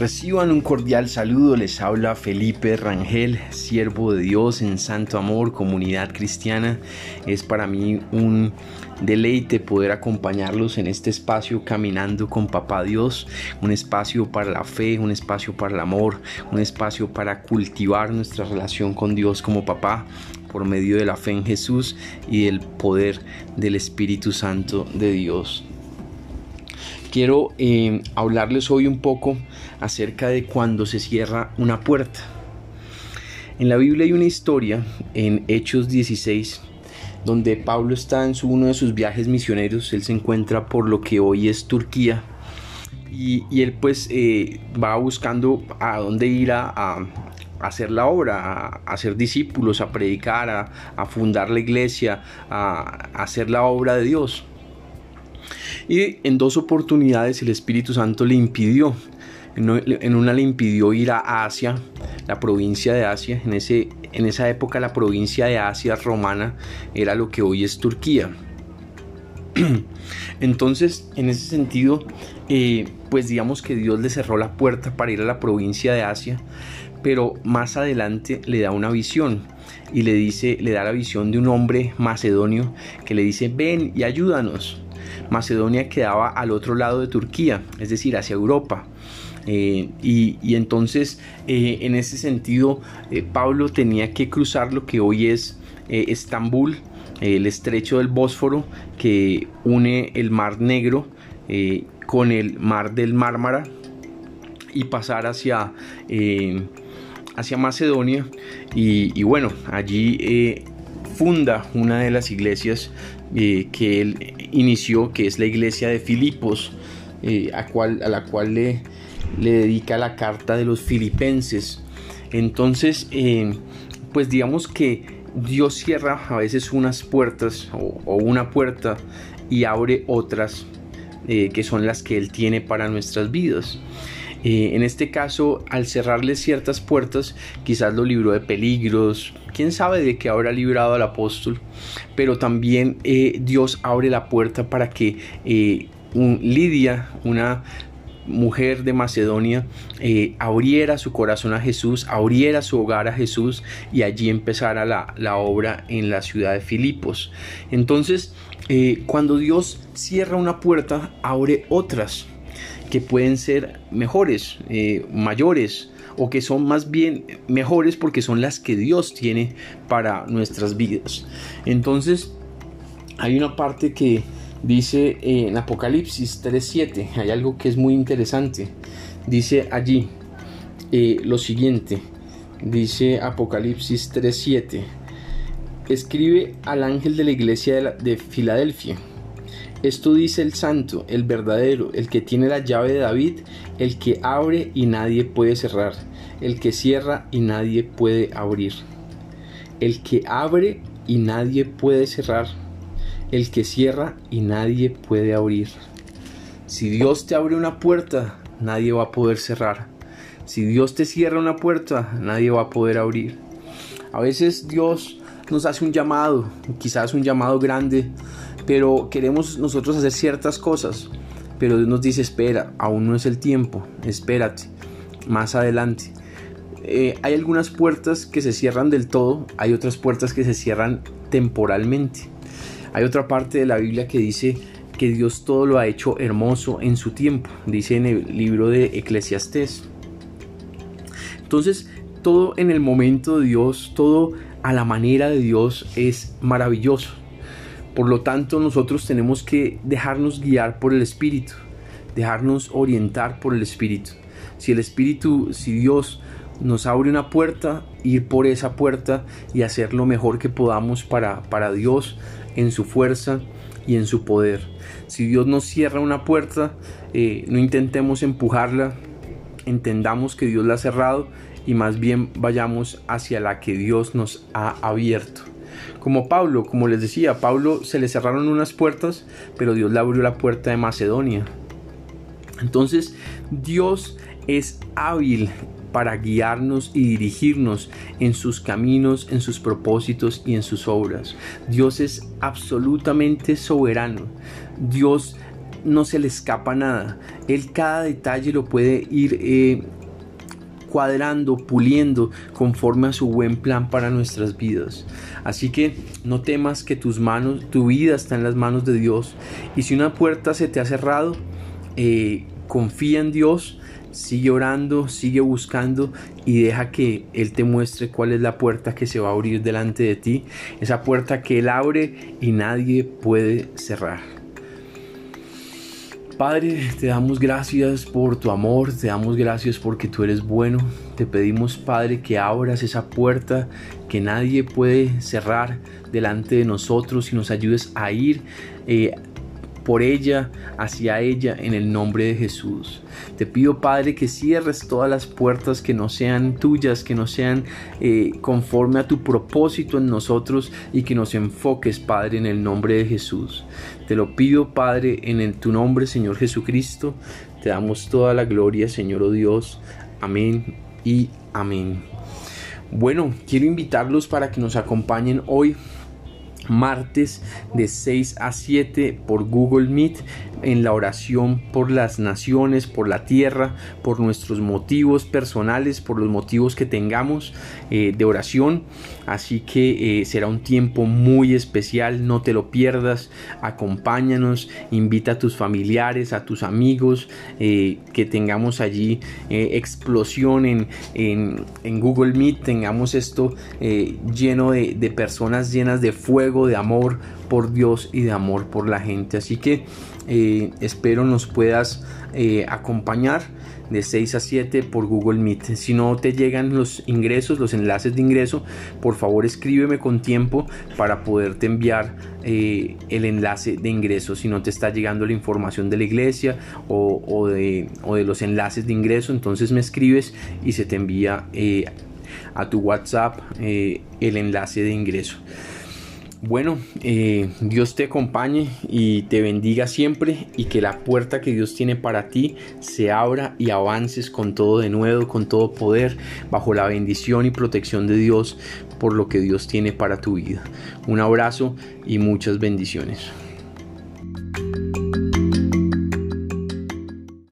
Reciban un cordial saludo, les habla Felipe Rangel, siervo de Dios en Santo Amor, comunidad cristiana. Es para mí un deleite poder acompañarlos en este espacio caminando con Papá Dios, un espacio para la fe, un espacio para el amor, un espacio para cultivar nuestra relación con Dios como papá por medio de la fe en Jesús y el poder del Espíritu Santo de Dios quiero eh, hablarles hoy un poco acerca de cuando se cierra una puerta. En la Biblia hay una historia en Hechos 16 donde Pablo está en uno de sus viajes misioneros, él se encuentra por lo que hoy es Turquía y, él pues eh, va buscando a dónde ir a, hacer la obra, a, hacer discípulos, a predicar, a fundar la iglesia, a hacer la obra de Dios. Y en dos oportunidades el Espíritu Santo le impidió. En una le impidió ir a Asia, la provincia de Asia. En, ese, en esa época la provincia de Asia romana era lo que hoy es Turquía. Entonces, en ese sentido, eh, pues digamos que Dios le cerró la puerta para ir a la provincia de Asia, pero más adelante le da una visión y le dice, le da la visión de un hombre macedonio que le dice, ven y ayúdanos. Macedonia quedaba al otro lado de Turquía, es decir, hacia Europa. Eh, y, entonces, eh, en ese sentido, eh, Pablo tenía que cruzar lo que hoy es Estambul, el estrecho del Bósforo, que une el Mar Negro con el Mar del Mármara, y pasar hacia, hacia Macedonia. Y, bueno, allí funda una de las iglesias que él inició, que es la iglesia de Filipos, eh, a, cual, a, la cual le, le, dedica la carta de los filipenses. Entonces, eh, pues digamos que Dios cierra a veces unas puertas o, una puerta y abre otras que son las que Él tiene para nuestras vidas. Eh, en este caso, al cerrarle ciertas puertas, quizás lo libró de peligros, quién sabe de qué habrá librado al apóstol, pero también eh, Dios abre la puerta para que eh, Lidia, una mujer de Macedonia abriera su corazón a Jesús, abriera su hogar a Jesús y allí empezara la, la obra en la ciudad de Filipos. Entonces, cuando Dios cierra una puerta, abre otras que pueden ser mejores, eh, mayores o que son más bien mejores porque son las que Dios tiene para nuestras vidas. Entonces, hay una parte que dice en Apocalipsis 3.7, hay algo que es muy interesante. Dice allí eh, lo siguiente, dice Apocalipsis 3.7, escribe al ángel de la iglesia de Filadelfia esto dice el santo, el verdadero, el que tiene la llave de David, el que abre y nadie puede cerrar, el que cierra y nadie puede abrir. El que abre y nadie puede cerrar, el que cierra y nadie puede abrir. Si Dios te abre una puerta, nadie va a poder cerrar. Si Dios te cierra una puerta, nadie va a poder abrir. A veces Dios nos hace un llamado, quizás un llamado grande, pero queremos nosotros hacer ciertas cosas, pero Dios nos dice, espera, aún no es el tiempo, espérate, más adelante. Eh, hay algunas puertas que se cierran del todo, hay otras puertas que se cierran temporalmente. Hay otra parte de la Biblia que dice que Dios todo lo ha hecho hermoso en su tiempo, dice en el libro de Eclesiastés. Entonces, todo en el momento de Dios, todo a la manera de Dios es maravilloso. Por lo tanto, nosotros tenemos que dejarnos guiar por el Espíritu, dejarnos orientar por el Espíritu. Si el Espíritu, si Dios nos abre una puerta, ir por esa puerta y hacer lo mejor que podamos para, para Dios en su fuerza y en su poder. Si Dios nos cierra una puerta, eh, no intentemos empujarla, entendamos que Dios la ha cerrado y más bien vayamos hacia la que Dios nos ha abierto. Como Pablo, como les decía, Pablo se le cerraron unas puertas, pero Dios le abrió la puerta de Macedonia. Entonces, Dios es hábil para guiarnos y dirigirnos en sus caminos, en sus propósitos y en sus obras. Dios es absolutamente soberano. Dios no se le escapa nada. Él cada detalle lo puede ir eh, cuadrando, puliendo conforme a su buen plan para nuestras vidas. Así que no temas que tus manos, tu vida está en las manos de Dios. Y si una puerta se te ha cerrado, eh, confía en Dios, sigue orando, sigue buscando y deja que Él te muestre cuál es la puerta que se va a abrir delante de ti. Esa puerta que Él abre y nadie puede cerrar. Padre, te damos gracias por tu amor, te damos gracias porque tú eres bueno. Te pedimos, Padre, que abras esa puerta que nadie puede cerrar delante de nosotros y nos ayudes a ir eh, por ella, hacia ella, en el nombre de Jesús. Te pido, Padre, que cierres todas las puertas que no sean tuyas, que no sean eh, conforme a tu propósito en nosotros y que nos enfoques, Padre, en el nombre de Jesús. Te lo pido, Padre, en tu nombre, Señor Jesucristo. Te damos toda la gloria, Señor oh Dios. Amén y amén. Bueno, quiero invitarlos para que nos acompañen hoy martes de 6 a 7 por Google Meet en la oración por las naciones, por la tierra, por nuestros motivos personales, por los motivos que tengamos eh, de oración. Así que eh, será un tiempo muy especial, no te lo pierdas, acompáñanos, invita a tus familiares, a tus amigos, eh, que tengamos allí explosión en, en, Google Meet, tengamos esto lleno de, de personas llenas de fuego, de amor por Dios y de amor por la gente. Así que eh, espero nos puedas eh, acompañar de 6 a 7 por Google Meet. Si no te llegan los ingresos, los enlaces de ingreso, por favor escríbeme con tiempo para poderte enviar eh, el enlace de ingreso. Si no te está llegando la información de la iglesia o, de, o de, los enlaces de ingreso, entonces me escribes y se te envía a tu WhatsApp el enlace de ingreso. Bueno, eh, Dios te acompañe y te bendiga siempre y que la puerta que Dios tiene para ti se abra y avances con todo de nuevo, con todo poder, bajo la bendición y protección de Dios por lo que Dios tiene para tu vida. Un abrazo y muchas bendiciones.